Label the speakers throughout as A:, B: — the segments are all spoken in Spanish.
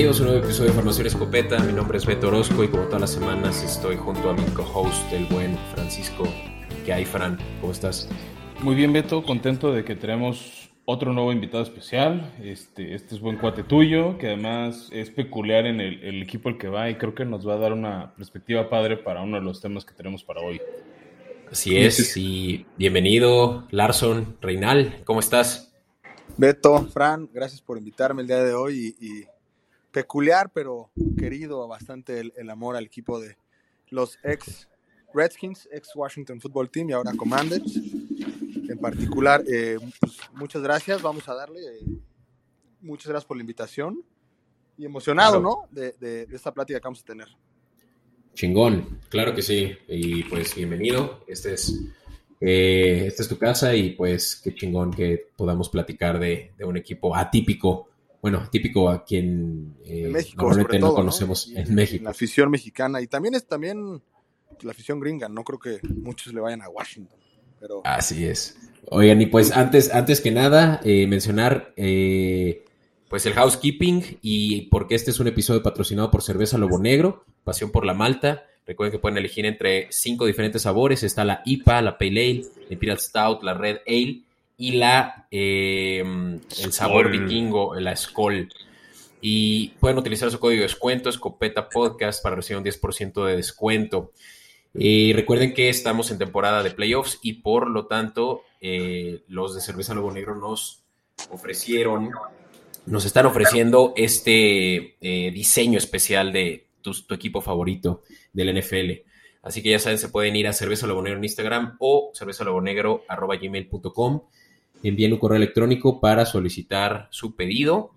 A: Bienvenidos a un nuevo episodio de Formación Escopeta. Mi nombre es Beto Orozco y como todas las semanas estoy junto a mi co-host, el buen Francisco. ¿Qué hay, Fran? ¿Cómo estás?
B: Muy bien, Beto. Contento de que tenemos otro nuevo invitado especial. Este, este es buen cuate tuyo, que además es peculiar en el, el equipo al que va y creo que nos va a dar una perspectiva padre para uno de los temas que tenemos para hoy.
A: Así es, y bienvenido, Larson Reinal. ¿Cómo estás?
C: Beto, Fran, gracias por invitarme el día de hoy y, y peculiar, pero querido bastante el, el, amor al equipo de los ex Redskins, ex Washington Football Team y ahora Commanders. En particular, eh, pues, muchas gracias, vamos a darle. Eh, muchas gracias por la invitación y emocionado, claro. ¿no? De, de, de, esta plática que vamos a tener.
A: Chingón, claro que sí. Y pues bienvenido. Este es, eh, esta es tu casa y pues qué chingón que podamos platicar de, de un equipo atípico bueno, típico a quien
C: eh, México,
A: normalmente
C: todo,
A: no conocemos
C: ¿no?
A: en México.
C: La afición mexicana y también es también la afición gringa, no creo que muchos le vayan a Washington. Pero...
A: Así es. Oigan, y pues antes, antes que nada, eh, mencionar eh, pues el housekeeping y porque este es un episodio patrocinado por Cerveza Lobo Negro, Pasión por la Malta. Recuerden que pueden elegir entre cinco diferentes sabores. Está la IPA, la Pale Ale, la Imperial Stout, la Red Ale y la eh, el sabor vikingo, la Skoll. Y pueden utilizar su código de descuento, Escopeta Podcast, para recibir un 10% de descuento. Y recuerden que estamos en temporada de playoffs y por lo tanto eh, los de Cerveza Lobo Negro nos ofrecieron, nos están ofreciendo este eh, diseño especial de tu, tu, equipo favorito del NFL. Así que ya saben, se pueden ir a Cerveza Lobo Negro en Instagram o cervezalobonegro.gmail.com envíen un correo electrónico para solicitar su pedido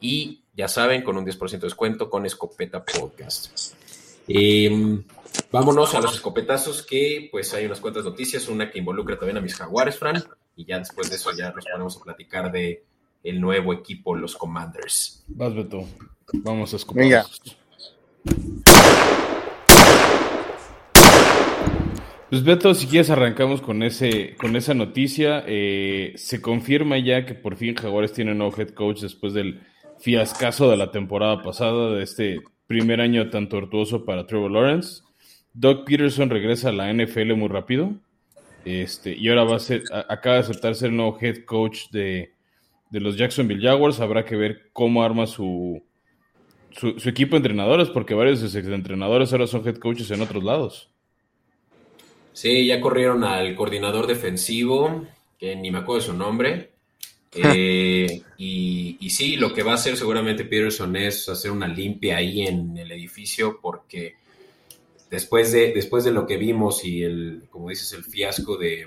A: y ya saben, con un 10% de descuento con Escopeta Podcast. Eh, vámonos a los escopetazos que pues hay unas cuantas noticias, una que involucra también a mis jaguares, Fran, y ya después de eso ya nos ponemos a platicar de el nuevo equipo, los Commanders.
B: Vas, Beto. Vamos a escopetazos.
C: Venga.
B: Pues Beto, si quieres arrancamos con ese, con esa noticia. Eh, se confirma ya que por fin Jaguares tiene un nuevo head coach después del fiascazo de la temporada pasada, de este primer año tan tortuoso para Trevor Lawrence. Doug Peterson regresa a la NFL muy rápido. Este, y ahora va a ser, acaba de aceptar ser nuevo head coach de, de, los Jacksonville Jaguars. Habrá que ver cómo arma su, su, su equipo de entrenadores, porque varios de sus entrenadores ahora son head coaches en otros lados.
A: Sí, ya corrieron al coordinador defensivo, que ni me acuerdo de su nombre. Eh, y, y, sí, lo que va a hacer seguramente Peterson es hacer una limpia ahí en el edificio, porque después de, después de lo que vimos y el, como dices, el fiasco de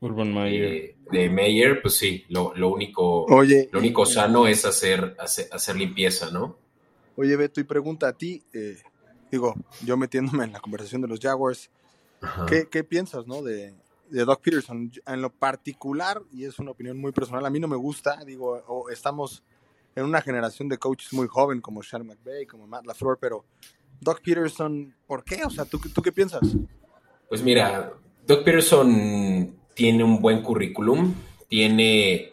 B: Urban Meyer,
A: de, de Meyer pues sí, lo, lo, único, Oye, lo único sano es hacer, hacer, hacer, limpieza, ¿no?
C: Oye, Beto, y pregunta a ti, eh, digo, yo metiéndome en la conversación de los Jaguars, ¿Qué, ¿Qué, piensas, no? De, de Doug Peterson. En lo particular, y es una opinión muy personal, a mí no me gusta, digo, o estamos en una generación de coaches muy joven como Sean McVay, como Matt LaFleur, pero Doug Peterson, ¿por qué? O sea, ¿tú, ¿tú qué piensas?
A: Pues mira, Doug Peterson tiene un buen currículum, tiene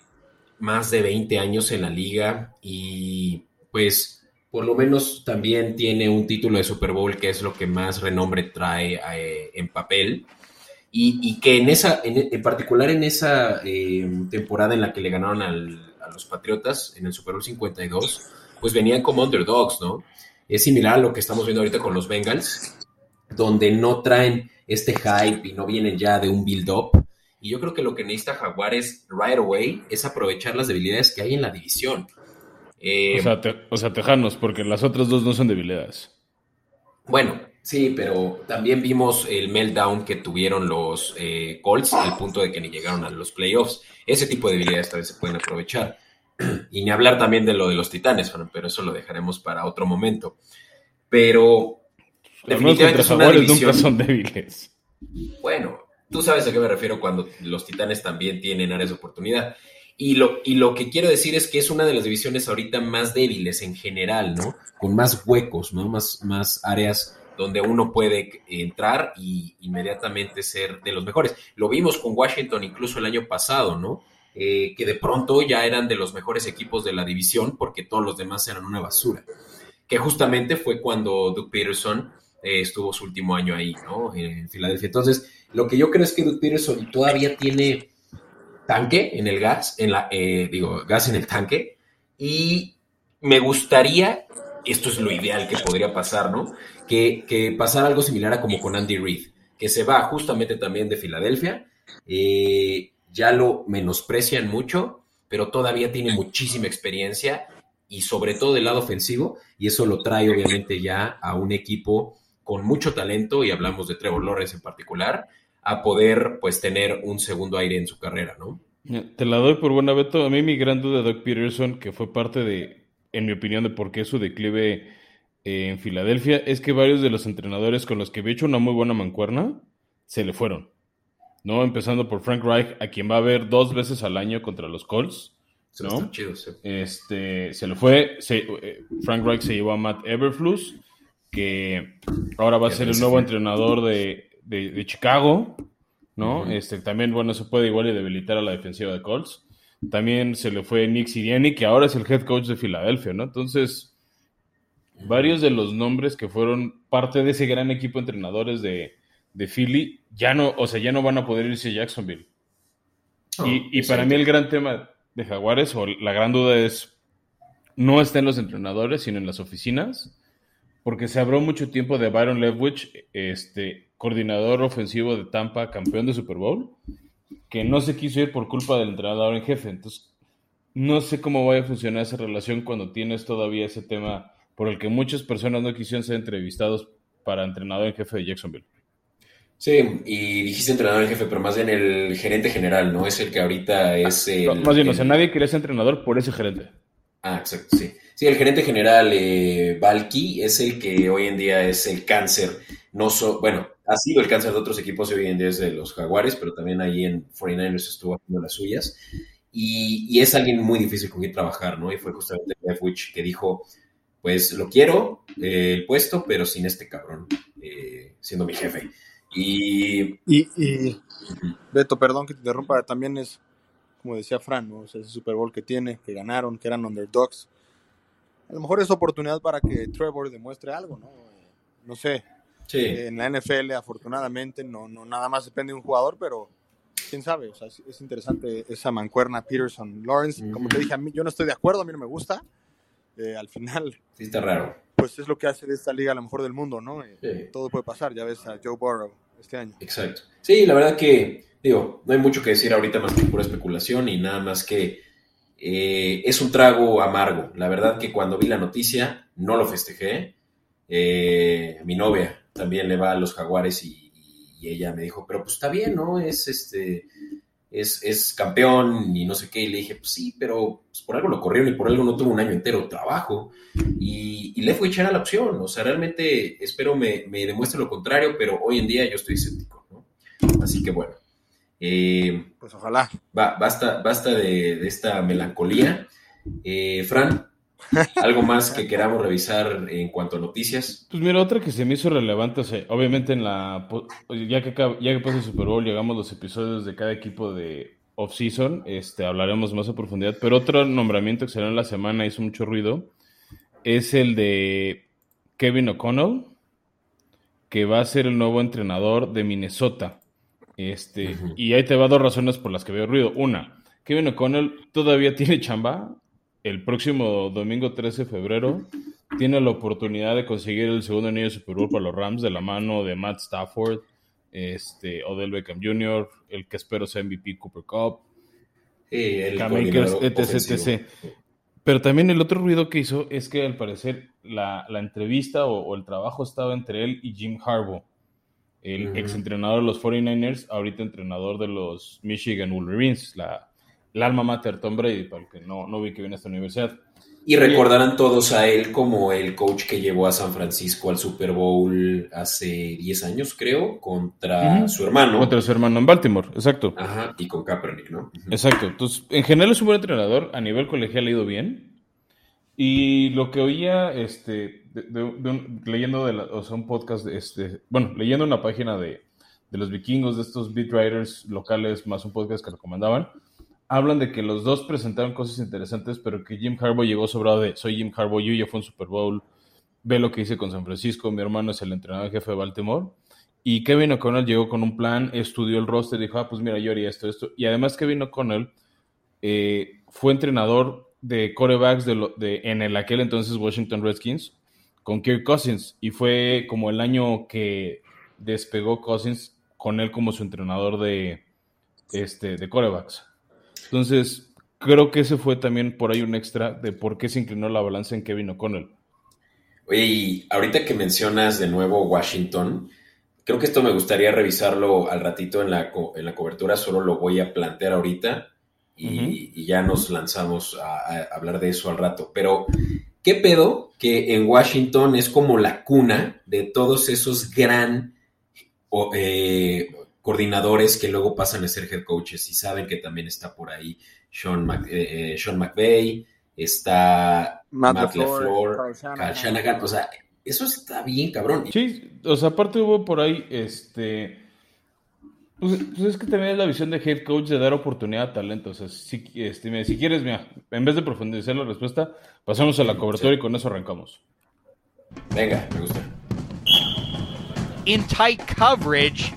A: más de 20 años en la liga y pues por lo menos también tiene un título de Super Bowl, que es lo que más renombre trae eh, en papel. Y, que en esa, en particular en esa eh, temporada en la que le ganaron al, a los Patriotas en el Super Bowl 52, pues venían como underdogs, ¿no? Es similar a lo que estamos viendo ahorita con los Bengals, donde no traen este hype y no vienen ya de un build-up. Y yo creo que lo que necesita Jaguares right away es aprovechar las debilidades que hay en la división.
B: Eh, o, sea, te, o, sea, Tejanos, porque las otras dos no son debilidades.
A: Bueno, sí, pero también vimos el meltdown que tuvieron los eh, Colts al punto de que ni llegaron a los playoffs. Ese tipo de debilidades tal vez se pueden aprovechar. Y ni hablar también de lo de los Titanes, pero eso lo dejaremos para otro momento. Pero
B: definitivamente es una división... nunca son débiles.
A: Bueno, tú sabes a qué me refiero cuando los Titanes también tienen áreas de oportunidad. Y lo, y lo que quiero decir es que es una de las divisiones ahorita más débiles en general, ¿no? Con más huecos, ¿no? Más, más áreas donde uno puede entrar y inmediatamente ser de los mejores. Lo vimos con Washington incluso el año pasado, ¿no? Eh, que de pronto ya eran de los mejores equipos de la división porque todos los demás eran una basura. que justamente fue cuando Doug Peterson eh, estuvo su último año ahí, ¿no? En Filadelfia. Entonces, lo que yo creo es que Doug Peterson todavía tiene tanque en el gas, en la, eh, digo, gas en el tanque, y me gustaría, esto es lo ideal que podría pasar, ¿no? Que, que pasara algo similar a como con Andy Reid, que se va justamente también de Filadelfia, eh, ya lo menosprecian mucho, pero todavía tiene muchísima experiencia y sobre todo del lado ofensivo, y eso lo trae obviamente ya a un equipo con mucho talento, y hablamos de Trevor Lawrence en particular, a poder pues tener un segundo aire en su carrera, ¿no?
B: Te la doy por buena, Beto. A mí mi gran duda de Doug Peterson, que fue parte de, en mi opinión, de por qué su declive eh, en Filadelfia, es que varios de los entrenadores con los que había hecho una muy buena mancuerna se le fueron. ¿no? Empezando por Frank Reich, a quien va a ver dos veces al año contra los Colts. ¿no? Este, se le fue, eh, Frank Reich se llevó a Matt Everflus, que ahora va a ser el nuevo entrenador de, Chicago, ¿no? Este, también, bueno, se puede igual y debilitar a la defensiva de Colts. También se le fue Nick Siriani, que ahora es el head coach de Filadelfia, ¿no? Entonces, varios de los nombres que fueron parte de ese gran equipo de entrenadores de, de Philly, ya no, o sea, ya no van a poder irse a Jacksonville. y, para mí el gran tema de Jaguares, o la gran duda es, no está en los entrenadores, sino en las oficinas, porque se habló mucho tiempo de Byron Leftwich, este, coordinador ofensivo de Tampa, campeón de Super Bowl, que no se quiso ir por culpa del entrenador en jefe. Entonces, no sé cómo vaya a funcionar esa relación cuando tienes todavía ese tema por el que muchas personas no quisieron ser entrevistados para entrenador en jefe de Jacksonville.
A: Sí, y dijiste entrenador en jefe, pero más bien el gerente general, ¿no? Es el que ahorita es el...
B: más bien, o sea, nadie quería ser entrenador por ese gerente.
A: Ah, exacto, sí. Sí, el gerente general eh, Valky es el que hoy en día es el cáncer, no so, bueno, ha sido el cáncer de otros equipos y hoy en día es de los Jaguares, pero también ahí en 49ers estuvo haciendo las suyas. Y, es alguien muy difícil con quien trabajar, ¿no? Y fue justamente Jeff Witch que dijo, pues lo quiero, eh, el puesto, pero sin este cabrón eh, siendo mi jefe. Y,
C: y, Beto, perdón que te interrumpa, también es, como decía Fran, ¿no? ese Super Bowl que tiene, que ganaron, que eran underdogs. A lo mejor es oportunidad para que Trevor demuestre algo, ¿no? No sé. En la NFL, afortunadamente, no, no nada más depende de un jugador, pero quién sabe, o sea, es, interesante esa mancuerna Peterson Lawrence. Como te dije, a mí yo no estoy de acuerdo, a mí no me gusta. Eh, al final.
A: Sí, está raro
C: pues es lo que hace de esta liga a lo mejor del mundo, ¿no? Eh, todo puede pasar, ya ves a Joe Burrow este año.
A: Exacto. Sí, la verdad que, digo, no hay mucho que decir ahorita más que pura especulación y nada más que eh, es un trago amargo. La verdad que cuando vi la noticia no lo festejé. Eh, mi novia también le va a los jaguares y, y, ella me dijo, pero pues está bien, ¿no? Es este es, campeón y no sé qué. Y le dije, pues sí, pero pues, por algo lo corrieron y por algo no tuvo un año entero de trabajo. Y, y fue echar a la opción. O sea, realmente espero me, me, demuestre lo contrario, pero hoy en día yo estoy escéptico. ¿no? Así que bueno.
C: Eh, pues ojalá.
A: basta basta de, de esta melancolía. Eh, Fran, ¿Algo más que queramos revisar en cuanto a noticias?
B: Pues mira, otra que se me hizo relevante, obviamente en la ya que ya que pasa el Super Bowl, llegamos los episodios de cada equipo de off-season, este, hablaremos más a profundidad, pero otro nombramiento que salió en la semana hizo mucho ruido, es el de Kevin O'Connell, que va a ser el nuevo entrenador de Minnesota. Este, y ahí te va dos razones por las que veo ruido. Una, Kevin O'Connell todavía tiene chamba, el próximo domingo 13 de febrero tiene la oportunidad de conseguir el segundo anillo de Super Bowl para los Rams de la mano de Matt Stafford, este, Odell Beckham Jr., el que espero sea MVP Cooper Cup,
A: el
B: etc, Pero también el otro ruido que hizo es que al parecer la, entrevista o, el trabajo estaba entre él y Jim Harbaugh, el ex entrenador de los 49ers, ahorita entrenador de los Michigan Wolverines, la, el alma mater Tom Brady, para el que no, no vi que viene a esta universidad.
A: Y recordarán todos a él como el coach que llevó a San Francisco al Super Bowl hace 10 años, creo, contra su hermano.
B: Contra su hermano en Baltimore, exacto.
A: Ajá, y con Kaepernick, ¿no?
B: Exacto. Entonces, en general es un buen entrenador, a nivel colegial ha ido bien. Y lo que oía, este, leyendo de o sea, un podcast, este, bueno, leyendo una página de, de los vikingos, de estos beat writers locales, más un podcast que recomendaban, hablan de que los dos presentaron cosas interesantes, pero que Jim Harbaugh llegó sobrado de soy Jim Harbaugh, yo ya fue un Super Bowl, ve lo que hice con San Francisco, mi hermano es el entrenador jefe de Baltimore. Y Kevin O'Connell llegó con un plan, estudió el roster, dijo, ah, pues mira, yo haría esto, esto. Y además Kevin O'Connell eh, fue entrenador de corebacks de, de, en el aquel entonces Washington Redskins con Kirk Cousins. Y fue como el año que despegó Cousins con él como su entrenador de, este, de corebacks. Entonces, creo que ese fue también por ahí un extra de por qué se inclinó la balanza en Kevin O'Connell.
A: Oye, y ahorita que mencionas de nuevo Washington, creo que esto me gustaría revisarlo al ratito en la, en la cobertura, solo lo voy a plantear ahorita y, uh -huh. y ya nos lanzamos a, a, hablar de eso al rato. Pero, ¿qué pedo que en Washington es como la cuna de todos esos gran eh, coordinadores que luego pasan a ser head coaches y saben que también está por ahí Sean, Mc, eh, Sean McVay, está Matt, Matt LeFleur, Carl Shanahan. O sea, eso está bien cabrón.
B: Sí, o sea, aparte hubo por ahí, este, pues, pues, es que también es la visión de head coach de dar oportunidad a talento. O sea, si, este, si quieres, mira, en vez de profundizar la respuesta, pasamos a la cobertura sí. y con eso arrancamos.
A: Venga, me gusta.
D: In tight coverage.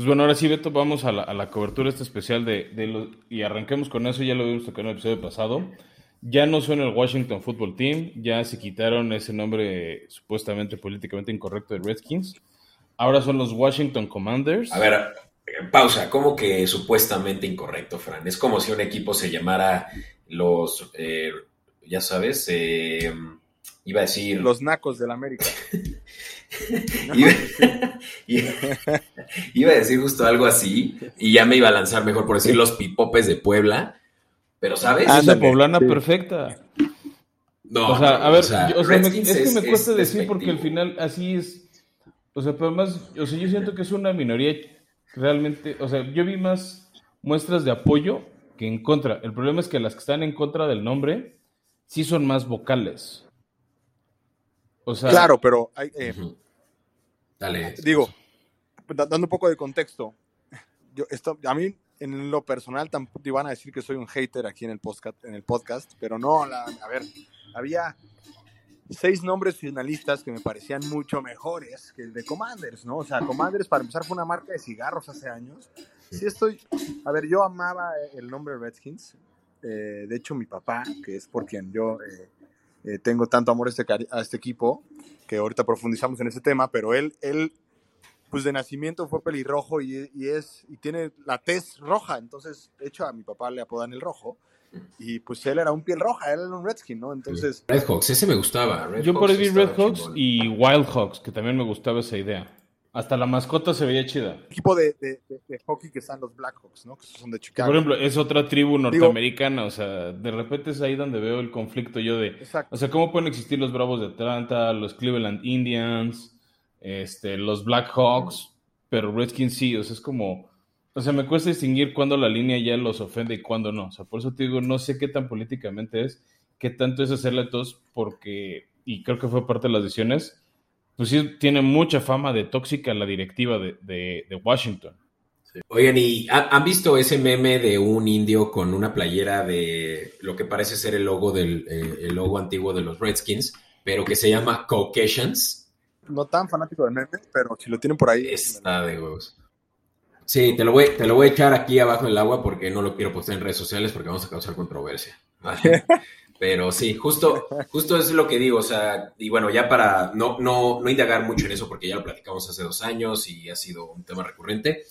B: Pues bueno, ahora sí, Beto, vamos a la, a la cobertura este especial de, de los, y arranquemos con eso, ya lo vimos tocado en el episodio pasado. Ya no son el Washington Football Team, ya se quitaron ese nombre supuestamente políticamente incorrecto de Redskins. Ahora son los Washington Commanders.
A: A ver, pausa, ¿cómo que supuestamente incorrecto, Fran? Es como si un equipo se llamara los, eh, ya sabes, eh, iba a decir...
C: Los Nacos del América.
A: iba, iba, a decir justo algo así y ya me iba a lanzar mejor por decir los Pipopes de Puebla pero, ¿sabes?
B: Ah, la poblana sí. perfecta. No, o sea, a ver, o sea, yo, o sea me, es que me cuesta decir porque al final así es. O sea, pero además, o sea, yo siento que es una minoría realmente. O sea, yo vi más muestras de apoyo que en contra. El problema es que las que están en contra del nombre sí son más vocales.
C: O sea. Claro, pero hay, eh,
A: uh -huh. Dale.
C: Digo, dando un poco de contexto. Yo, esto, a mí en lo personal tampoco iban a decir que soy un hater aquí en el podcast, en el podcast pero no, la, a ver, había seis nombres finalistas que me parecían mucho mejores que el de Commanders, ¿no? O sea, Commanders para empezar fue una marca de cigarros hace años. Sí estoy, a ver, yo amaba el nombre Redskins. Eh, de hecho, mi papá, que es por quien yo eh, eh, tengo tanto amor a este, a este equipo, que ahorita profundizamos en ese tema, pero él, él pues de nacimiento fue pelirrojo y, y, es y tiene la tez roja, entonces de hecho a mi papá le apodan el rojo y pues él era un piel roja, él era un Redskin, ¿no? Entonces
A: Red Hawks, ese me gustaba. Red
B: Yo por ahí vi Red Hawks y Wild Hawks, que también me gustaba esa idea. Hasta la mascota se veía chida.
C: El equipo de, de, de, de, hockey que están los Blackhawks, ¿no? Que son de Chicago.
B: Por ejemplo, es otra tribu norteamericana, Digo, o sea, de repente es ahí donde veo el conflicto yo de, exacto. o sea, ¿cómo pueden existir los Bravos de Atlanta, los Cleveland Indians, este, los Blackhawks? pero Redskins sí, o sea, es como, o sea, me cuesta distinguir cuándo la línea ya los ofende y cuándo no, o sea, por eso te digo, no sé qué tan políticamente es, qué tanto es hacerle a todos, porque, y creo que fue parte de las decisiones, pues sí, tiene mucha fama de tóxica la directiva de, de, de Washington.
A: Sí. Oigan, ¿y han visto ese meme de un indio con una playera de lo que parece ser el logo del eh, el logo antiguo de los Redskins, pero que se llama Caucasians?
C: no tan fanático de memes, pero si lo tienen por ahí.
A: Está de huevos. Sí, te lo, voy, te lo voy a echar aquí abajo del agua porque no lo quiero postear en redes sociales porque vamos a causar controversia. ¿vale? Pero sí, justo, justo es lo que digo, o sea, y bueno, ya para no, no, no indagar mucho en eso porque ya lo platicamos hace dos años y ha sido un tema recurrente,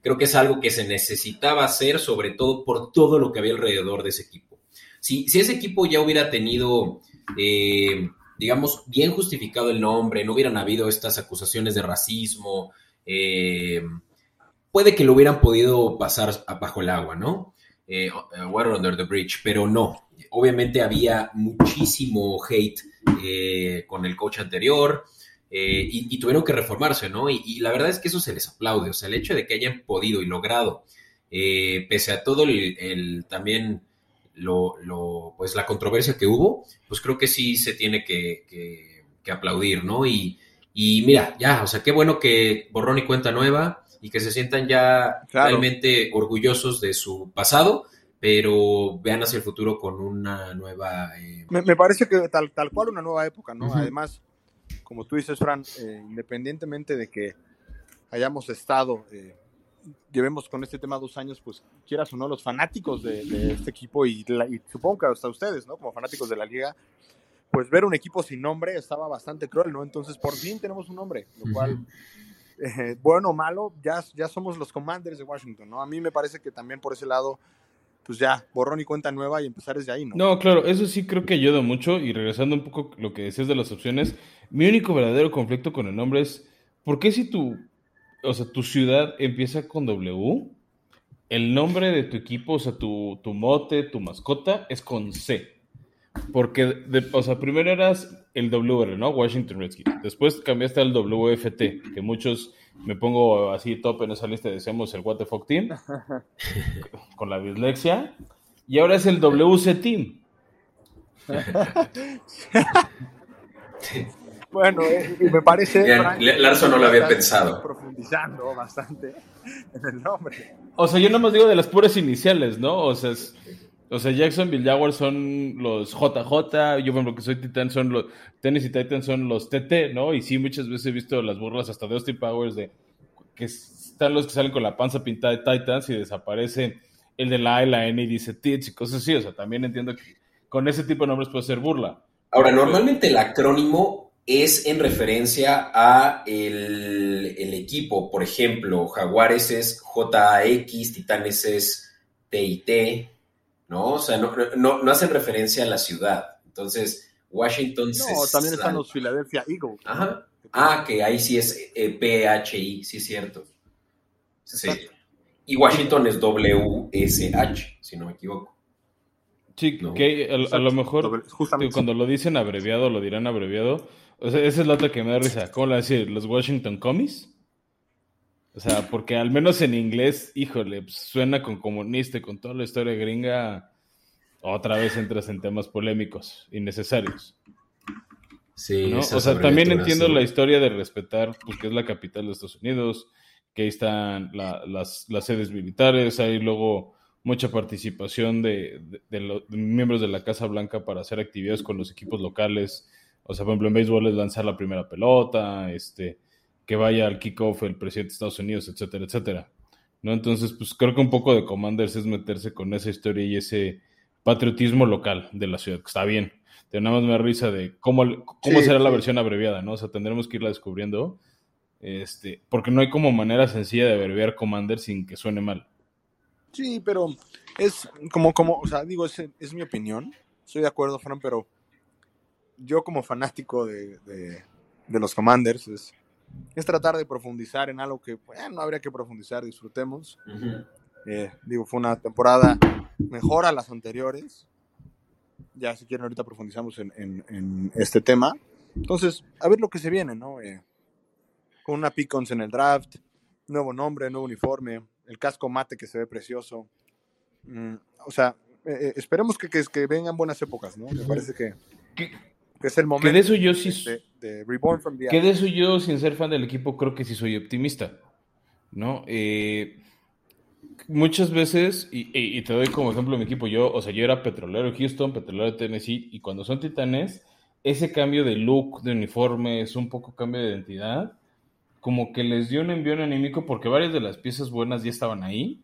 A: creo que es algo que se necesitaba hacer, sobre todo por todo lo que había alrededor de ese equipo. Si, si ese equipo ya hubiera tenido eh, digamos, bien justificado el nombre, no hubieran habido estas acusaciones de racismo, eh, puede que lo hubieran podido pasar bajo el agua, ¿no? Eh, water under the bridge, pero no. Obviamente había muchísimo hate eh, con el coach anterior eh, y, tuvieron que reformarse, ¿no? Y, la verdad es que eso se les aplaude, o sea, el hecho de que hayan podido y logrado, eh, pese a todo el, también lo, pues la controversia que hubo, pues creo que sí se tiene que, que, que aplaudir, ¿no? Y, y, mira, ya, o sea, qué bueno que borrón y cuenta nueva y que se sientan ya claro. realmente orgullosos de su pasado, pero vean hacia el futuro con una nueva... eh,
C: Me, me parece que tal, tal cual una nueva época, ¿no?
A: Ujú.
C: Además, como tú dices, Fran, eh, independientemente de que hayamos estado, eh, llevemos con este tema dos años, pues quieras o no, los fanáticos de, de este equipo y, la- y supongo que hasta ustedes, ¿no? Como fanáticos de la liga, pues ver un equipo sin nombre estaba bastante cruel, ¿no? Entonces, por fin tenemos un nombre, lo cual, eh, bueno o malo, ya, ya somos los Commanders de Washington, ¿no? A mí me parece que también por ese lado, pues ya, borrón y cuenta nueva y empezar desde ahí, ¿no?
B: No, claro, eso sí creo que ayuda mucho. Y regresando un poco a lo que decías de las opciones, mi único verdadero conflicto con el nombre es, ¿por qué si tu, o sea, tu ciudad empieza con W, el nombre de tu equipo, o sea, tu, tu mote, tu mascota, es con C? Porque, de- o sea, primero eras el WR, ¿no? Washington Redskins. Después cambiaste al WFT, que muchos me pongo así top en esa lista, decíamos el What the Fuck Team, con la dislexia. Y ahora es el WC Team.
C: Bueno, eh, y me parece.
A: Bien,
C: Frank,
A: Le- Larson no lo había pensado.
C: Profundizando bastante en el nombre.
B: O sea, yo no más digo de las puras iniciales, ¿no? O sea, es- o sea, Jacksonville Jaguars son los JJ, yo por ejemplo que soy Titan son los Tennessee Titans son los TT, ¿no? Y sí, muchas veces he visto las burlas hasta de Austin Powers de que están los que salen con la panza pintada de Titans y desaparece el de la A y la N y dice Tits y cosas así. O sea, también entiendo que con ese tipo de nombres puede ser burla.
A: Ahora, normalmente el acrónimo es en referencia a el equipo. Por ejemplo, Jaguares es JAX, Titanes es TIT, ¿no? O sea, no, no, no hacen referencia a la ciudad. Entonces, Washington se
C: No, también están los Philadelphia Eagles. ¿no?
A: Ajá. Ah, que ahí sí es eh, PHI, sí es cierto. Sí.
C: Exacto.
A: Y Washington es WSH, si no me equivoco.
B: Sí,
A: No.
B: que a, a lo mejor
C: Justamente.
B: cuando lo dicen abreviado, lo dirán abreviado. O sea, esa es la otra que me da risa. ¿Cómo le decir? ¿Los Washington Commies? O sea, porque al menos en inglés, híjole, pues, suena con comunista y con toda la historia gringa. Otra vez entras en temas polémicos, innecesarios.
A: Sí,
B: ¿no? O sea, también entiendo la historia de respetar, pues, que es la capital de Estados Unidos, que ahí están la- las, las sedes militares, hay luego mucha participación de, de- de los de miembros de la Casa Blanca para hacer actividades con los equipos locales. O sea, por ejemplo, en béisbol es lanzar la primera pelota, este, que vaya al kickoff el presidente de Estados Unidos, etcétera, etcétera. ¿No? Entonces, pues creo que un poco de Commanders es meterse con esa historia y ese patriotismo local de la ciudad, que está bien. Nada más risa de cómo, cómo
C: Sí,
B: será la versión abreviada, ¿no? O sea, tendremos que irla descubriendo. Este, porque no hay como manera sencilla de abreviar Commander sin que suene mal.
C: Sí, pero es como, como, o sea, digo, es, es mi opinión. Estoy de acuerdo, Fran, pero yo como fanático de, de- de los Commanders es, es tratar de profundizar en algo que bueno, no habría que profundizar, disfrutemos.
A: Ujú.
C: Eh, digo, fue una temporada mejor a las anteriores. Ya si quieren ahorita profundizamos en, en- en este tema. Entonces, a ver lo que se viene, ¿no? Eh, con una pick en el draft, nuevo nombre, nuevo uniforme, el casco mate que se ve precioso. Mm, o sea, eh, eh, esperemos que, que, que vengan buenas épocas, ¿no? Me parece que es el
B: Que
C: momento
B: de eso yo sí,
C: de, de Reborn from the
B: que de eso yo, sin ser fan del equipo, creo que sí soy optimista. ¿No? Eh, muchas veces, y, y- y te doy como ejemplo mi equipo, yo, o sea, yo era petrolero de Houston, petrolero de Tennessee, y cuando son titanes, ese cambio de look, de uniforme, es un poco cambio de identidad, como que les dio un envío anímico porque varias de las piezas buenas ya estaban ahí.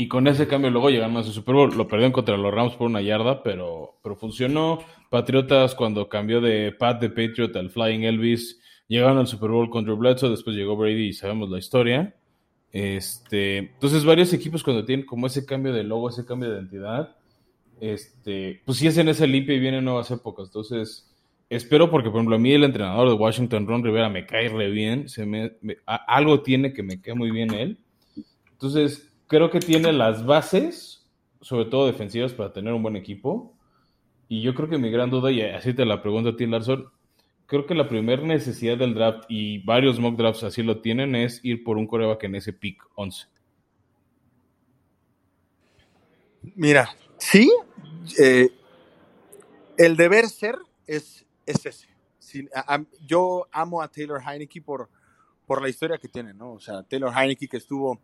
B: Y con ese cambio luego llegaron a su Super Bowl. Lo perdieron contra los Rams por una yarda, pero, pero funcionó. Patriotas cuando cambió de Pat de Patriot al Flying Elvis, llegaron al Super Bowl contra Bledsoe, después llegó Brady y sabemos la historia. Este, entonces varios equipos cuando tienen como ese cambio de logo, ese cambio de identidad, este, pues sí hacen esa limpia y vienen nuevas épocas. Entonces, espero porque, por ejemplo, a mí el entrenador de Washington, Ron Rivera, me cae re bien. Se me, algo tiene que me cae muy bien él. Entonces, creo que tiene las bases, sobre todo defensivas, para tener un buen equipo. Y yo creo que mi gran duda, y así te la pregunto a ti, Larson, creo que la primera necesidad del draft, y varios mock drafts así lo tienen, es ir por un coreback en ese pick 11.
C: Mira, sí, eh, el deber ser es, es ese. Yo amo a Taylor Heineke por, por la historia que tiene, ¿no? O sea, Taylor Heineke que estuvo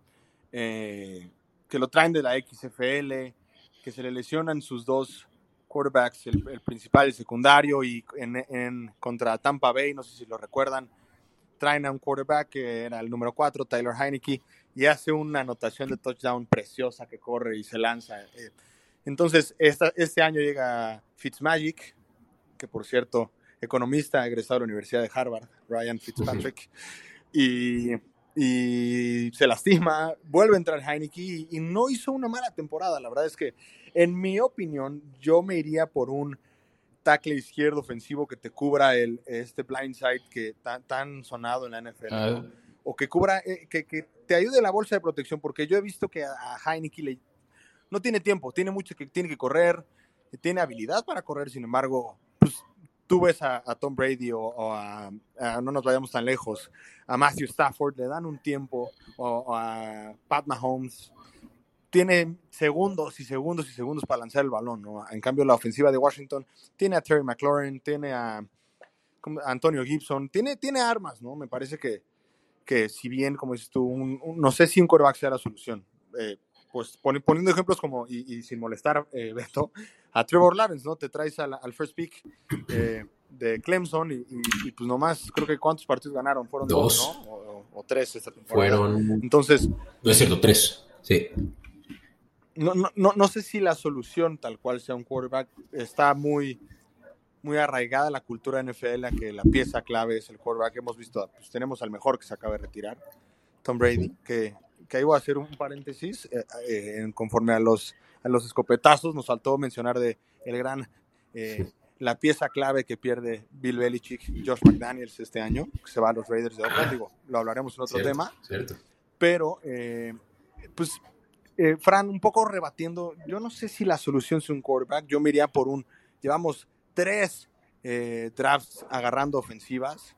C: eh, que lo traen de la XFL, que se le lesionan sus dos quarterbacks, el, el principal y el secundario, y en, en, contra Tampa Bay, no sé si lo recuerdan, traen a un quarterback que era el número 4, Tyler Heineke, y hace una anotación de touchdown preciosa que corre y se lanza. Eh, entonces, esta, este año llega Fitzmagic, que por cierto, economista egresado de la Universidad de Harvard, Ryan Fitzpatrick, y, y, se lastima, vuelve a entrar Heineke y, y, no hizo una mala temporada. La verdad es que, en mi opinión, yo me iría por un tackle izquierdo ofensivo que te cubra el, este blindside que tan, tan sonado en la NFL.
B: Ah.
C: ¿no? O que cubra, eh, que, que, te ayude la bolsa de protección, porque yo he visto que a, a Heineke le, no tiene tiempo, tiene mucho que tiene que correr, tiene habilidad para correr, sin embargo, tú ves a, Tom Brady o, a, no nos vayamos tan lejos, a Matthew Stafford, le dan un tiempo, o, a Pat Mahomes, tiene segundos y segundos y segundos para lanzar el balón, ¿no? En cambio, la ofensiva de Washington tiene a Terry McLaurin, tiene a, a Antonio Gibson, tiene, tiene armas, ¿no? Me parece que, que si bien, como dices tú, un, un, no sé si un coreback sea la solución. Eh, pues poniendo ejemplos como, y, y sin molestar, eh, Beto, a Trevor Lawrence, ¿no? Te traes al, al first pick eh, de Clemson y, y, y, pues nomás, creo que cuántos partidos ganaron, fueron dos, dos ¿no? O, o, tres esta temporada.
A: Fueron.
C: Entonces.
A: No es cierto, tres, sí.
C: No, no, no, no sé si la solución tal cual sea un quarterback está muy, muy arraigada la cultura NFL a que la pieza clave es el quarterback. Hemos visto, pues tenemos al mejor que se acaba de retirar, Tom Brady, que, que ahí voy a hacer un paréntesis, eh, eh, conforme a los, a los escopetazos, nos faltó mencionar de el gran, eh, la pieza clave que pierde Bill Belichick, Josh McDaniels este año, que se va a los Raiders de Oakland, digo, lo hablaremos en otro
A: cierto,
C: tema,
A: cierto.
C: pero pues Fran, un poco rebatiendo, yo no sé si la solución es un quarterback, yo me iría por un, llevamos tres eh, drafts agarrando ofensivas.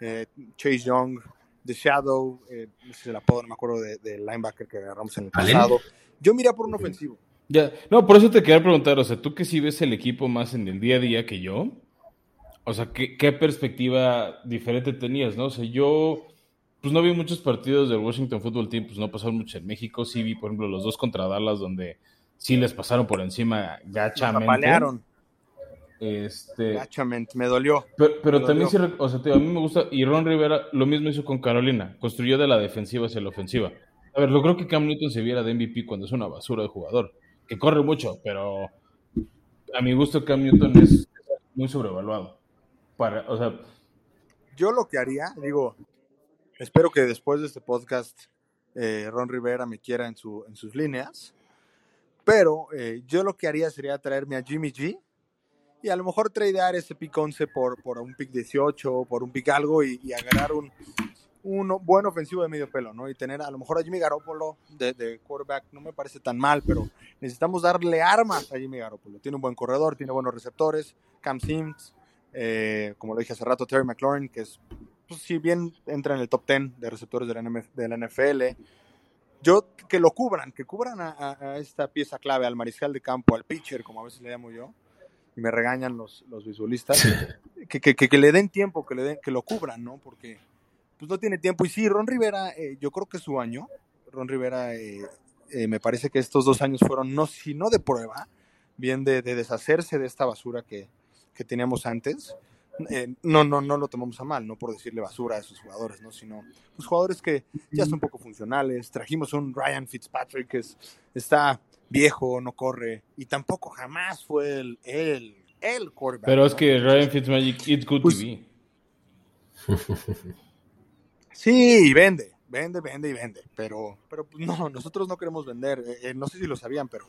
C: Eh, Chase Young, The Shadow, eh, no sé si el apodo, no me acuerdo del de linebacker que agarramos en el pasado. Yo miraría por un ofensivo.
B: Ya, no, por eso te quería preguntar, o sea, tú que sí ves el equipo más en el día a día que yo, o sea, ¿qué, qué perspectiva diferente tenías, no? O sea, yo, pues no vi muchos partidos del Washington Football Team, pues no pasaron mucho en México, sí vi, por ejemplo, los dos contra Dallas, donde sí les pasaron por encima gachamente.
C: Apalearon.
B: Este,
C: Gachamente, me dolió.
B: Pero, pero
C: me
B: también
C: dolió.
B: sí, o sea, tío, a mí me gusta, y Ron Rivera lo mismo hizo con Carolina, construyó de la defensiva hacia la ofensiva. A ver, lo creo que Cam Newton se viera de MVP cuando es una basura de jugador, que corre mucho, pero a mi gusto Cam Newton es muy sobrevaluado. Para, o sea,
C: yo lo que haría, digo, espero que después de este podcast eh, Ron Rivera me quiera en, su, en sus líneas, pero eh, yo lo que haría sería traerme a Jimmy G y a lo mejor tradear ese pick 11 por, por un pick 18, por un pick algo y, agarrar un, un, buen ofensivo de medio pelo, ¿no? Y tener a lo mejor a Jimmy Garoppolo de, de, quarterback no me parece tan mal, pero necesitamos darle armas a Jimmy Garoppolo. Tiene un buen corredor, tiene buenos receptores, Cam Sims, eh, como lo dije hace rato, Terry McLaurin, que es, pues, si bien entra en el top 10 de receptores de la, de NFL, yo que lo cubran, que cubran a, esta pieza clave, al mariscal de campo, al pitcher, como a veces le llamo yo, me regañan los, los visualistas, que, que, que, le den tiempo, que, le den, que lo cubran, ¿no? Porque pues no tiene tiempo. Y sí, Ron Rivera, eh, yo creo que su año, Ron Rivera, eh, eh, me parece que estos dos años fueron, no, si no de prueba, bien de, de deshacerse de esta basura que, que teníamos antes. Eh, no, no, no lo tomamos a mal, no por decirle basura a esos jugadores, ¿no? sino pues, jugadores que ya son poco funcionales. Trajimos un Ryan Fitzpatrick que es, está viejo, no corre, y tampoco jamás fue el, el, el quarterback.
B: Pero es
C: ¿no?
B: que Ryan Fitzmagic, it's good
C: Pues-
B: TV.
C: Sí, vende, vende, vende y vende, pero, pero pues, no, nosotros no queremos vender. Eh, eh, no sé si lo sabían, pero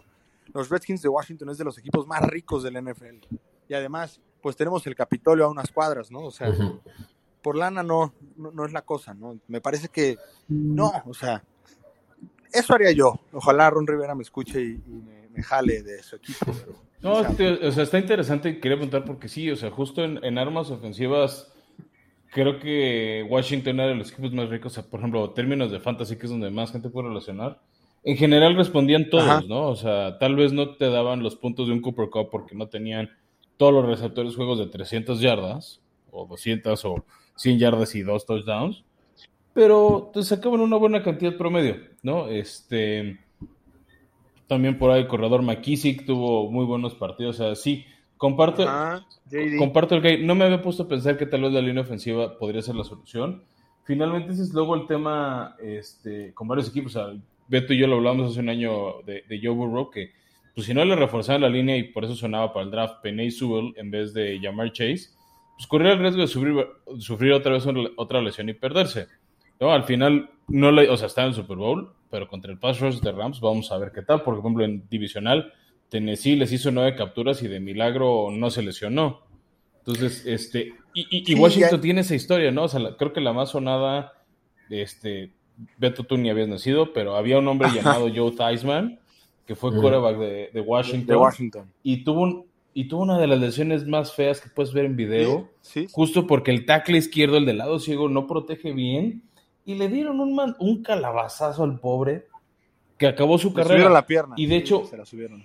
C: los Redskins de Washington es de los equipos más ricos del NFL. Y además, pues tenemos el Capitolio a unas cuadras, ¿no? O sea, por lana no, no, no es la cosa, ¿no? Me parece que no, o sea, eso haría yo. Ojalá Ron Rivera me escuche y, y me, me jale de su equipo. pero,
B: No,
C: o sea,
B: tío, o sea, está interesante quería preguntar porque sí, o sea, justo en, en armas ofensivas, creo que Washington era de los equipos más ricos, o sea, por ejemplo, términos de fantasy, que es donde más gente puede relacionar. En general respondían todos,
C: Ajá.
B: ¿no? O sea, tal vez no te daban los puntos de un Cooper Cup porque no tenían todos los receptores juegos de 300 yardas, o 200 o 100 yardas y dos touchdowns, pero te sacaban una buena cantidad promedio, ¿no? Este, También por ahí corredor McKissick tuvo muy buenos partidos. O sea, sí, comparto, comparto el que no me había puesto a pensar que tal vez la línea ofensiva podría ser la solución. Finalmente ese es luego el tema este, con varios equipos. O sea, Beto y yo lo hablamos hace un año de, de Joe Burrow, que pues si no le reforzaban la línea y por eso sonaba para el draft Penny Sewell en vez de llamar Chase, pues corría el riesgo de sufrir, sufrir otra vez otra lesión y perderse. ¿No? Al final, no le, o sea, está en el Super Bowl, pero contra el pass rush de Rams vamos a ver qué tal. Por ejemplo, en divisional, Tennessee les hizo nueve capturas y de milagro no se lesionó. Entonces, este, y, y- y
C: Sí,
B: Washington
C: ya-
B: tiene esa historia, ¿no? O sea, la- creo que la más sonada, este, Beto, tú ni habías nacido, pero había un hombre llamado Joe Theismann, que fue
A: Ujú.
B: quarterback de, de Washington,
C: de Washington.
B: y tuvo, un- y tuvo una de las lesiones más feas que puedes ver en video,
C: Sí, sí.
B: justo porque el tackle izquierdo, el del lado ciego, no protege bien, y le dieron un, man- un calabazazo al pobre, que acabó su
C: Le
B: carrera.
C: subieron la pierna.
B: Y de
C: Sí,
B: hecho-
C: se la subieron.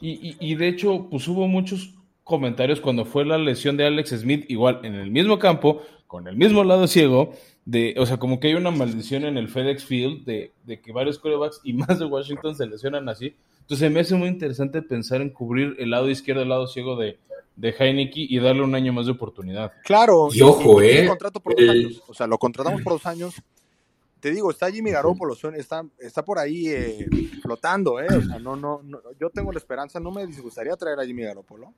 B: Y, y- y de hecho, pues hubo muchos comentarios cuando fue la lesión de Alex Smith, igual en el mismo campo, con el mismo lado ciego, de, o sea, como que hay una maldición en el FedEx Field de, de que varios quarterbacks y más de Washington se lesionan así. Entonces me hace muy interesante pensar en cubrir el lado izquierdo, el lado ciego de, de Heineke y darle un año más de oportunidad.
C: Claro.
A: Y ojo,
C: tiene
A: eh,
C: contrato por dos
A: el-
C: años. O sea, lo contratamos por dos años. Te digo, está Jimmy Garoppolo, está, está por ahí eh, flotando, ¿eh? O sea, no, no, no, yo tengo la esperanza, no me disgustaría traer a Jimmy Garoppolo.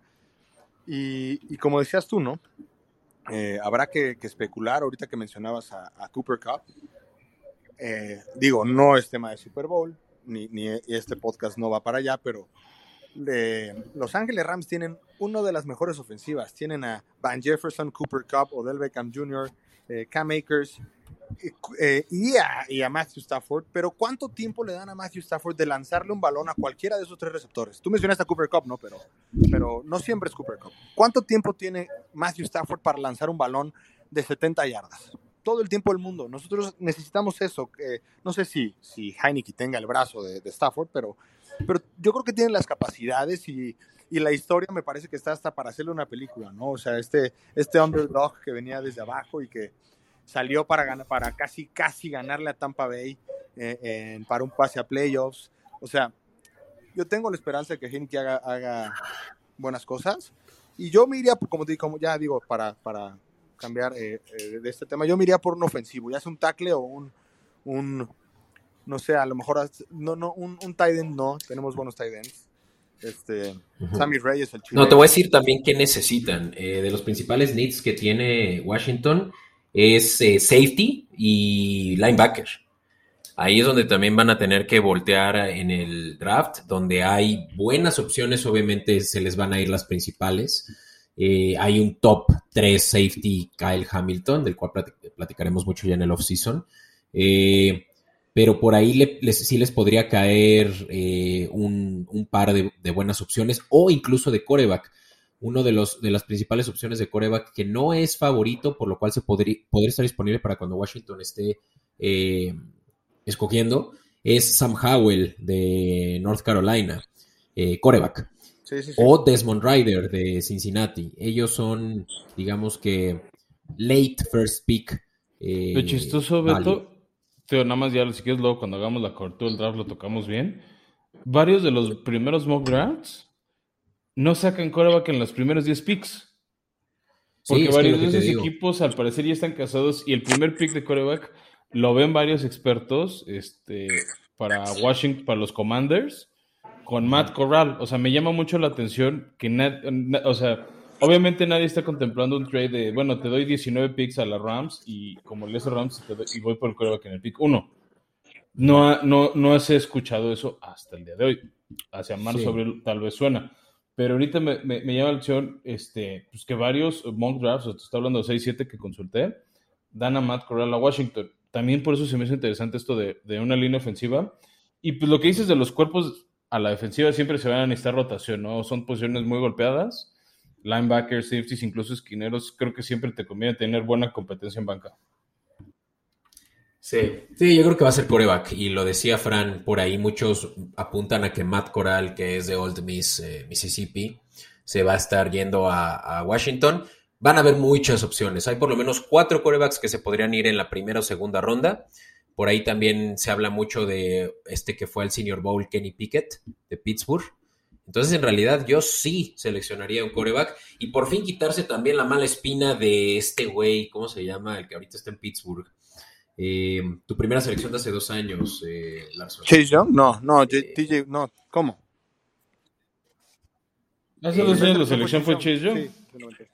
C: Y, y como decías tú, ¿no? Eh, habrá que, que especular, ahorita que mencionabas a, a Cooper Cup. Eh, digo, no es tema de Super Bowl, ni, ni este podcast no va para allá, pero Los Ángeles Rams tienen una de las mejores ofensivas. Tienen a Van Jefferson, Cooper Cup, Odell Beckham Jr., eh, Cam Akers eh, y, a, Matthew Stafford. Pero ¿cuánto tiempo le dan a Matthew Stafford de lanzarle un balón a cualquiera de esos tres receptores? Tú mencionaste a Cooper Cup, ¿no? Pero, pero no siempre es Cooper Cup. ¿Cuánto tiempo tiene Matthew Stafford para lanzar un balón de 70 yardas? Todo el tiempo del mundo. Nosotros necesitamos eso. eh, no sé si, si Heineke tenga el brazo de Stafford, pero pero yo creo que tienen las capacidades y, y la historia me parece que está hasta para hacerle una película, ¿no? O sea, este, este underdog que venía desde abajo y que salió para, ganar, para casi, casi ganarle a Tampa Bay eh, para un pase a playoffs. O sea, yo tengo la esperanza de que Heineke haga, haga buenas cosas y yo me como, di- como ya digo, para, para cambiar eh, eh, de este tema, yo me por un ofensivo, ya sea un tackle o un no sé, a lo mejor no, no, un, un tight end no, tenemos buenos tight ends. Este. Sammy Reyes, el chico.
A: No, te voy a decir también qué necesitan. Eh, de los principales needs que tiene Washington es eh, safety y linebacker. Ahí es donde también van a tener que voltear en el draft, donde hay buenas opciones, obviamente se les van a ir las principales. Eh, hay un top 3 safety, Kyle Hamilton, del cual plati- platicaremos mucho ya en el offseason. Eh, pero por ahí le- les- sí les podría caer eh, un, un par de, de buenas opciones o incluso de coreback. Uno de, los, de las principales opciones de coreback que no es favorito, por lo cual se podría, podría estar disponible para cuando Washington esté eh, escogiendo, es Sam Howell de North Carolina, eh, coreback.
C: Sí, sí, sí.
A: O Desmond Ryder de Cincinnati. Ellos son, digamos que, late first pick. eh,
B: Lo chistoso,
A: value.
B: Beto, Nada más ya si quieres luego cuando hagamos la cobertura del draft lo tocamos bien. Varios de los primeros mock drafts no sacan coreback en los primeros 10 picks. Porque varios de esos equipos al parecer ya están casados y el primer pick de coreback lo ven varios expertos este, para Washington, para los Commanders, con Matt Corral. O sea, me llama mucho la atención que, o sea, obviamente nadie está contemplando un trade de, bueno, te doy 19 picks a la Rams y como le hizo Rams te doy- y voy por el coreback en el pick 1. No, ha- no, no has escuchado eso hasta el día de hoy. Hacia marzo,
A: Sí.
B: tal vez suena. Pero ahorita me, me- me llama la atención este, pues que varios mock drafts, o te estoy hablando de 6-7 que consulté, dan a Matt Corral a Washington. También por eso se me hizo interesante esto de, de una línea ofensiva. Y pues lo que dices de los cuerpos a la defensiva siempre se van a necesitar rotación, ¿no? Son posiciones muy golpeadas. Linebackers, safeties, incluso esquineros, creo que siempre te conviene tener buena competencia en banca.
A: Sí, sí, yo creo que va a ser coreback. Y lo decía Fran, por ahí muchos apuntan a que Matt Corral, que es de Old Miss, eh, Mississippi, se va a estar yendo a, a Washington. Van a haber muchas opciones. Hay por lo menos cuatro corebacks que se podrían ir en la primera o segunda ronda. Por ahí también se habla mucho de este que fue al Senior Bowl, Kenny Pickett, de Pittsburgh. Entonces, en realidad, yo sí seleccionaría un coreback y por fin quitarse también la mala espina de este güey, ¿cómo se llama? El que ahorita está en Pittsburgh. Eh, tu primera selección de hace dos años, eh, Larson.
C: Chase Young, no, no, J-
A: Eh,
C: TJ, no, ¿cómo?
B: Hace
A: Eh,
B: dos años la
C: Fue
B: selección fue Chase Young.
C: Sí, del 96.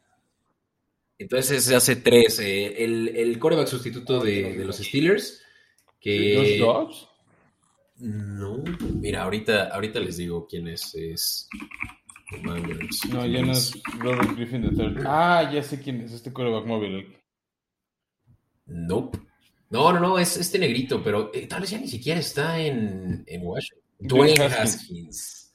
A: Entonces, hace tres. eh, el, el coreback sustituto de, de los Steelers, que...
B: ¿Josh Dobbs?
A: No, mira, ahorita, ahorita les digo quién es. Es. Commanders.
B: No, ya no es Robert Griffin III. Ah, ya sé quién es este coreback móvil.
A: Nope. No, no, no, es este negrito, pero eh, tal vez ya ni siquiera está en, en Washington.
B: Dwayne
A: Dwayne
B: Haskins.
A: Haskins.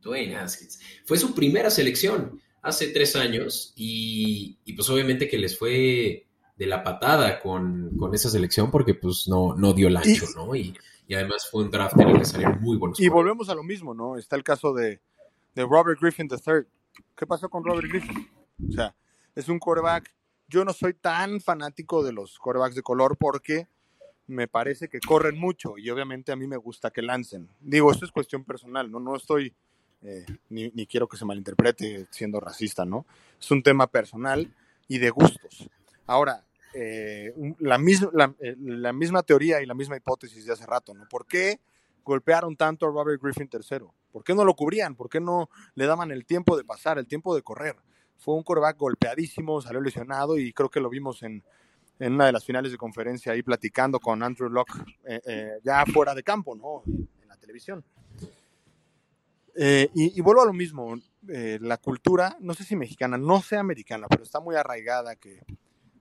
A: Dwayne Haskins. Fue su primera selección hace tres años y, y pues obviamente que les fue de la patada con, con esa selección porque pues no, no dio el ancho,
C: Y-
A: ¿no? Y, y además fue un draft en el que salieron muy buenos
C: Y
A: jugadores.
C: volvemos a lo mismo, ¿no? Está el caso de, de Robert Griffin III. ¿Qué pasó con Robert Griffin? O sea, es un quarterback. Yo no soy tan fanático de los quarterbacks de color porque me parece que corren mucho y obviamente a mí me gusta que lancen. Digo, esto es cuestión personal, ¿no? No estoy, eh, ni, ni quiero que se malinterprete siendo racista, ¿no? Es un tema personal y de gustos. Ahora, eh, eh, la misma teoría y la misma hipótesis de hace rato, ¿no? ¿Por qué golpearon tanto a Robert Griffin III? ¿Por qué no lo cubrían? ¿Por qué no le daban el tiempo de pasar, el tiempo de correr? Fue un quarterback golpeadísimo, salió lesionado y creo que lo vimos en, una de las finales de conferencia ahí platicando con Andrew Locke eh, ya fuera de campo, ¿no? En la televisión. Y, y vuelvo a lo mismo, la cultura, no sé si mexicana, no sé americana, pero está muy arraigada que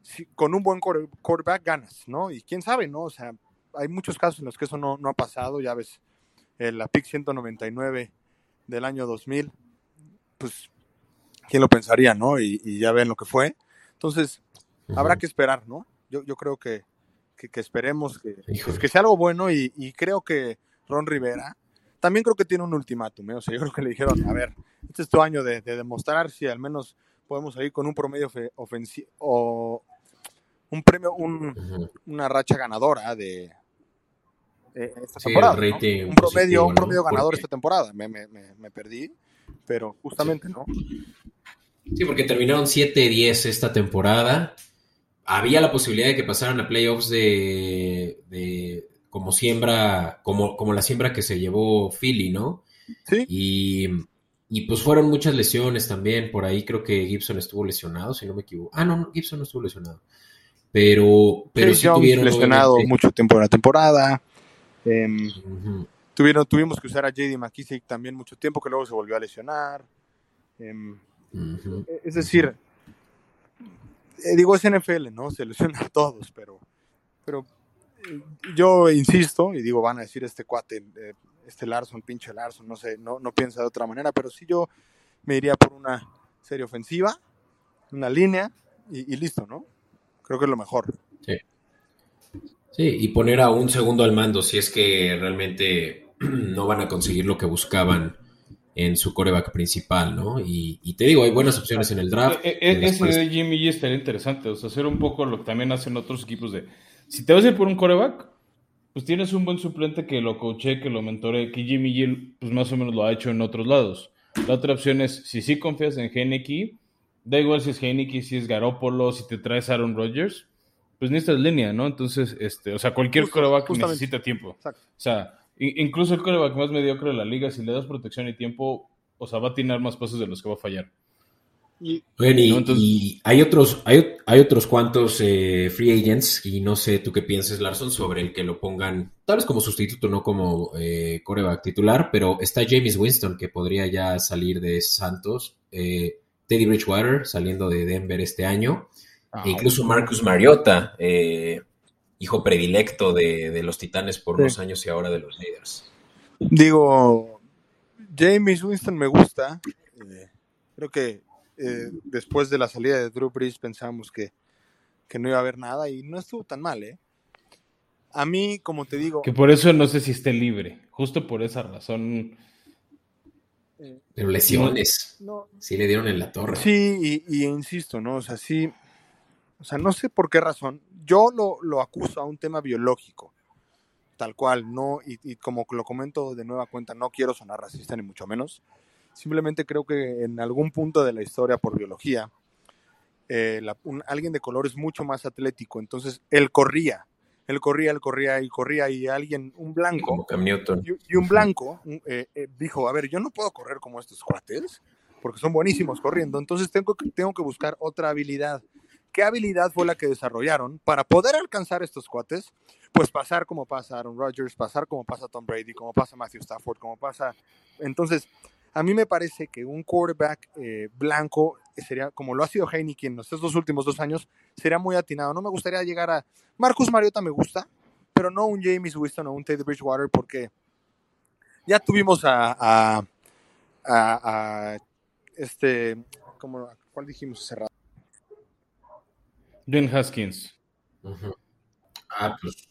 C: si- con un buen quarterback ganas, ¿no? Y quién sabe, ¿no? O sea, hay muchos casos en los que eso no, no ha pasado, ya ves, eh, la pick 199 del año 2000, pues, ¿quién lo pensaría, no? Y, y ya ven lo que fue. Entonces, habrá que esperar, ¿no? Yo, yo creo que, que, que esperemos que, pues, que sea algo bueno y, y creo que Ron Rivera también creo que tiene un ultimátum, ¿eh? o sea, yo creo que le dijeron, a ver, este es tu año de, de demostrar si al menos podemos salir con un promedio ofensivo o un premio, un, una racha ganadora de esta
A: Sí,
C: temporada.
A: el
C: ¿no?
A: rating
C: Un promedio,
A: positivo,
C: un promedio
A: ¿no?
C: ganador esta temporada. Me, me, me, me perdí, pero justamente, ¿no?
A: Sí, porque terminaron 7-10 esta temporada. Había la posibilidad de que pasaran a playoffs de, de como siembra, como, como la siembra que se llevó Philly, ¿no?
C: Sí,
A: Y, y pues fueron muchas lesiones también. Por ahí creo que Gibson estuvo lesionado, si no me equivoco. Ah, no, no, Gibson no estuvo lesionado. Pero, pero sí tuvieron
C: lesionado
A: obviamente-
C: mucho tiempo de la temporada. Em, tuvieron, tuvimos que usar a JD McKissick también mucho tiempo, que luego se volvió a lesionar. Em,
A: Ujú.
C: es decir, eh, digo, es NFL, ¿no? Se lesionan a todos, pero, pero eh, yo insisto, y digo, van a decir este cuate, eh, este Larson, pinche Larson, no sé, no, no piensa de otra manera, pero sí yo me iría por una serie ofensiva, una línea, y, y listo, ¿no? Creo que es lo mejor.
A: Sí, y poner a un segundo al mando si es que realmente no van a conseguir lo que buscaban en su coreback principal, ¿no? Y, y te digo, hay buenas opciones en el draft.
B: E- e-
A: y
B: ese de Jimmy G estaría interesante, o sea, hacer un poco lo que también hacen otros equipos de, si te vas a ir por un coreback, pues tienes un buen suplente que lo coache, que lo mentore, que Jimmy G pues más o menos lo ha hecho en otros lados. La otra opción es, si sí confías en Heineke, da igual si es Heineke, si es Garoppolo, si te traes Aaron Rodgers, pues necesitas línea, ¿no? Entonces, este, o sea, cualquier
C: Justo-
B: coreback
C: justamente.
B: necesita tiempo.
C: Exacto.
B: O sea, in- incluso el coreback más mediocre de la liga, si le das protección y tiempo, o sea, va a tirar más pasos de los que va a fallar.
C: Y
A: Oigan, y,
B: ¿no? Entonces-
A: y hay otros, hay, hay otros cuantos eh, free agents, y no sé tú qué pienses, Larson, sobre el que lo pongan, tal vez como sustituto, no como eh, coreback titular, pero está James Winston, que podría ya salir de Santos, eh, Teddy Bridgewater, saliendo de Denver este año, e incluso Marcus Mariota, eh, hijo predilecto de, de los Titanes por
C: Sí.
A: unos años y ahora de los Raiders.
C: Digo, James Winston me gusta. creo que eh, después de la salida de Drew Brees pensamos que, que no iba a haber nada y no estuvo tan mal, ¿eh? A mí, como te digo,
B: Que por eso no sé si esté libre. Justo por esa razón.
A: Pero lesiones,
C: no,
A: sí le dieron en la torre.
C: sí, y, y insisto, ¿no? O sea, sí, o sea, no sé por qué razón. Yo lo, lo acuso a un tema biológico. tal cual, no, y, y como lo comento de nueva cuenta, no quiero sonar racista ni mucho menos. Simplemente creo que en algún punto de la historia por biología, eh, la- un- alguien de color es mucho más atlético, entonces él corría, él corría, él corría y corría y alguien, un blanco,
A: Como Cam Newton.
C: y, y un blanco eh, eh, dijo, a ver, yo no puedo correr como estos cuates, porque son buenísimos corriendo, entonces tengo que, tengo que buscar otra habilidad. ¿Qué habilidad fue la que desarrollaron para poder alcanzar estos cuates? Pues pasar como pasa Aaron Rodgers, pasar como pasa Tom Brady, como pasa Matthew Stafford, como pasa... Entonces, a mí me parece que un quarterback eh, blanco sería, como lo ha sido Heineken en estos dos últimos dos años, sería muy atinado. No me gustaría llegar a... Marcus Mariota me gusta, pero no un James Winston o un Teddy Bridgewater porque ya tuvimos a, a, a- a este, ¿cómo, ¿cuál dijimos hace rato?
B: Dwayne Haskins.
A: Ah, pues.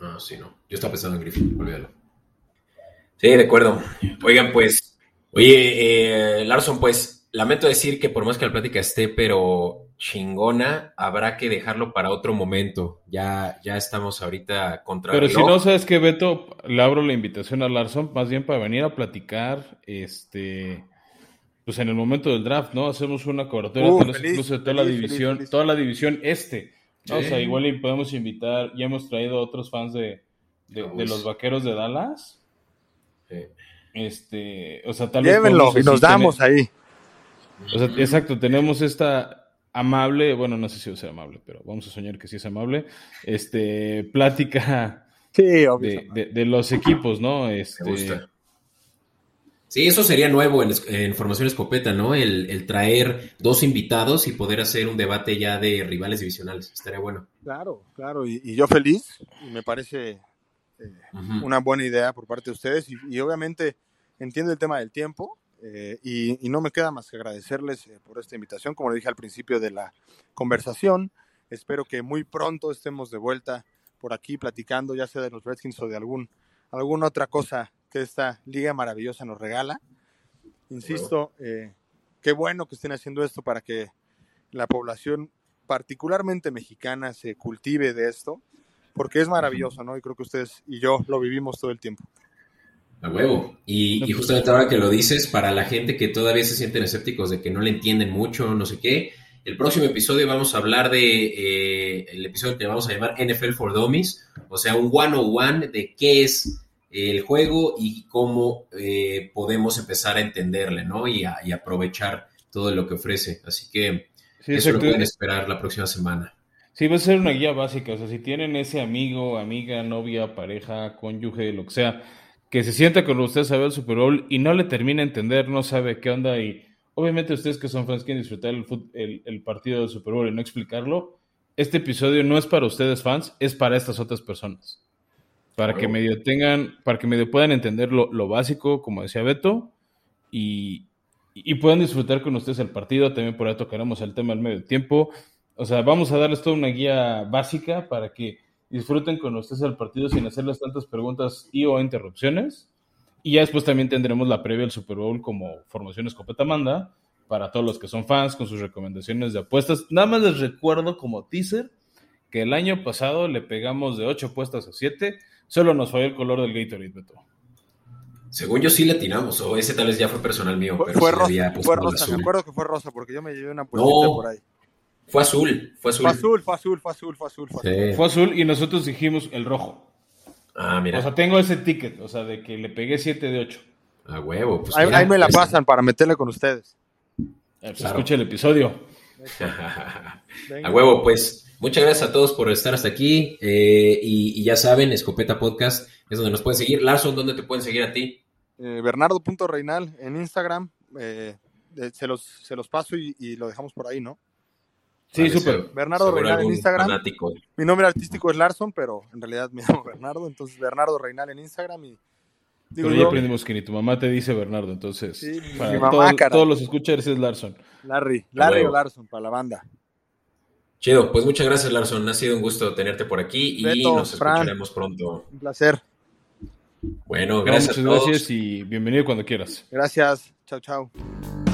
A: Ah, sí, no. Yo estaba pensando en Griffin, olvídalo. Sí, de acuerdo. Oigan, pues. Oye, eh, Larson, pues. Lamento decir que por más que la plática esté, pero chingona, habrá que dejarlo para otro momento. Ya, ya estamos ahorita contra
B: Pero si no, ¿sabes qué, Beto? Le abro la invitación a Larson, más bien para venir a platicar, este, pues en el momento del draft, ¿no? Hacemos una cobertura
C: Uh, feliz,
B: de toda la
C: feliz,
B: división,
C: feliz, feliz.
B: toda la división este. ¿no? O sea, igual y podemos invitar, ya hemos traído a otros fans de, de, de los vaqueros de Dallas.
A: Sí.
B: Este, o sea, tal vez
C: Llévenlo y nos
B: tener-
C: damos ahí.
B: O sea, exacto, tenemos esta amable, bueno, no sé si es amable, pero vamos a soñar que sí es amable, este, plática
C: Sí,
B: de, de- de los equipos, ¿no? Este,
A: Me gusta. Sí, eso sería nuevo en, Formación Escopeta, ¿no? El, el traer dos invitados y poder hacer un debate ya de rivales divisionales. Estaría bueno.
C: Claro, claro. Y, y yo feliz. Y me parece eh,
A: Ujú.
C: una buena idea por parte de ustedes. Y, y obviamente entiendo el tema del tiempo. eh, y, y no me queda más que agradecerles eh, por esta invitación. Como le dije al principio de la conversación, espero que muy pronto estemos de vuelta por aquí platicando, ya sea de los Redskins o de algún, alguna otra cosa que esta liga maravillosa nos regala. Insisto, eh, qué bueno que estén haciendo esto para que la población, particularmente mexicana, se cultive de esto, porque es maravilloso, ¿no? Y creo que ustedes y yo lo vivimos todo el tiempo.
A: A huevo. Y, y
B: pues-
A: justamente ahora que lo dices, para la gente que todavía se sienten escépticos de que no le entienden mucho, no sé qué, el próximo episodio vamos a hablar de eh, el episodio que vamos a llamar NFL for Dummies, o sea, un one-on-one de qué es el juego y cómo eh, podemos empezar a entenderle, ¿no? Y, a- y aprovechar todo lo que ofrece. Así que
B: sí,
A: eso lo pueden esperar la próxima semana.
B: Sí, va a ser una guía básica. O sea, si tienen ese amigo, amiga, novia, pareja, cónyuge, lo que sea, que se sienta con ustedes a ver el Super Bowl y no le termina a entender, no sabe qué onda y obviamente ustedes que son fans quieren disfrutar el, el, el partido del Super Bowl y no explicarlo, este episodio no es para ustedes fans, es para estas otras personas. Para que medio tengan, para que medio puedan entender lo, lo básico, como decía Beto, y, y puedan disfrutar con ustedes el partido. También por ahí tocaremos el tema del medio tiempo. O sea, vamos a darles toda una guía básica para que disfruten con ustedes el partido sin hacerles tantas preguntas y o interrupciones. Y ya después también tendremos la previa al Super Bowl como Formación Escopeta Manda para todos los que son fans con sus recomendaciones de apuestas. Nada más les recuerdo como teaser que el año pasado le pegamos de 8 apuestas a 7. Solo nos falló el color del Gatorade, Beto.
A: Según yo sí le atinamos, o ese tal vez ya fue personal mío,
C: Fue,
A: pero
C: fue
A: sí
C: rosa, fue rosa, me acuerdo que fue rosa porque yo me llevé una puestita
A: No.
C: por ahí.
A: Fue azul, fue azul.
C: Fue azul, fue azul, fue azul, fue azul, fue azul.
A: Sí.
B: Fue azul y nosotros dijimos el rojo.
A: Ah, mira.
B: O sea, tengo ese ticket, o sea, de que le pegué 7 de 8.
A: A huevo. Pues
C: ahí,
A: mira,
C: ahí me la
A: pues-
C: pasan para meterle con ustedes.
B: Pues
A: Claro.
B: Escucha el episodio.
A: A huevo, pues muchas gracias a todos por estar hasta aquí. eh, y, y ya saben, Escopeta Podcast es donde nos pueden seguir. Larson, ¿dónde te pueden seguir a ti?
C: Eh, Bernardo.reinal en Instagram. eh, eh, se, los, se los paso y, y lo dejamos por ahí, ¿no?
B: Sí, súper.
C: Bernardo Reinal en Instagram.
A: fanático.
C: Mi nombre artístico es Larson, pero en realidad me llamo Bernardo. Entonces, Bernardo Reinal en Instagram. Y digo
B: Pero ya
C: yo,
B: aprendimos que ni tu mamá te dice Bernardo, entonces
C: Sí, mi
B: para
C: mamá,
B: todos, los escuchas es Larson.
C: Larry, Larry o Larson para la banda.
A: Chido, pues muchas gracias, Larson. Ha sido un gusto tenerte por aquí y
C: Beto,
A: nos
C: Fran.
A: escucharemos pronto.
C: Un placer.
A: Bueno,
B: No,
A: gracias
B: muchas
A: a todos.
B: gracias y bienvenido cuando quieras.
C: Gracias. Chao, chao.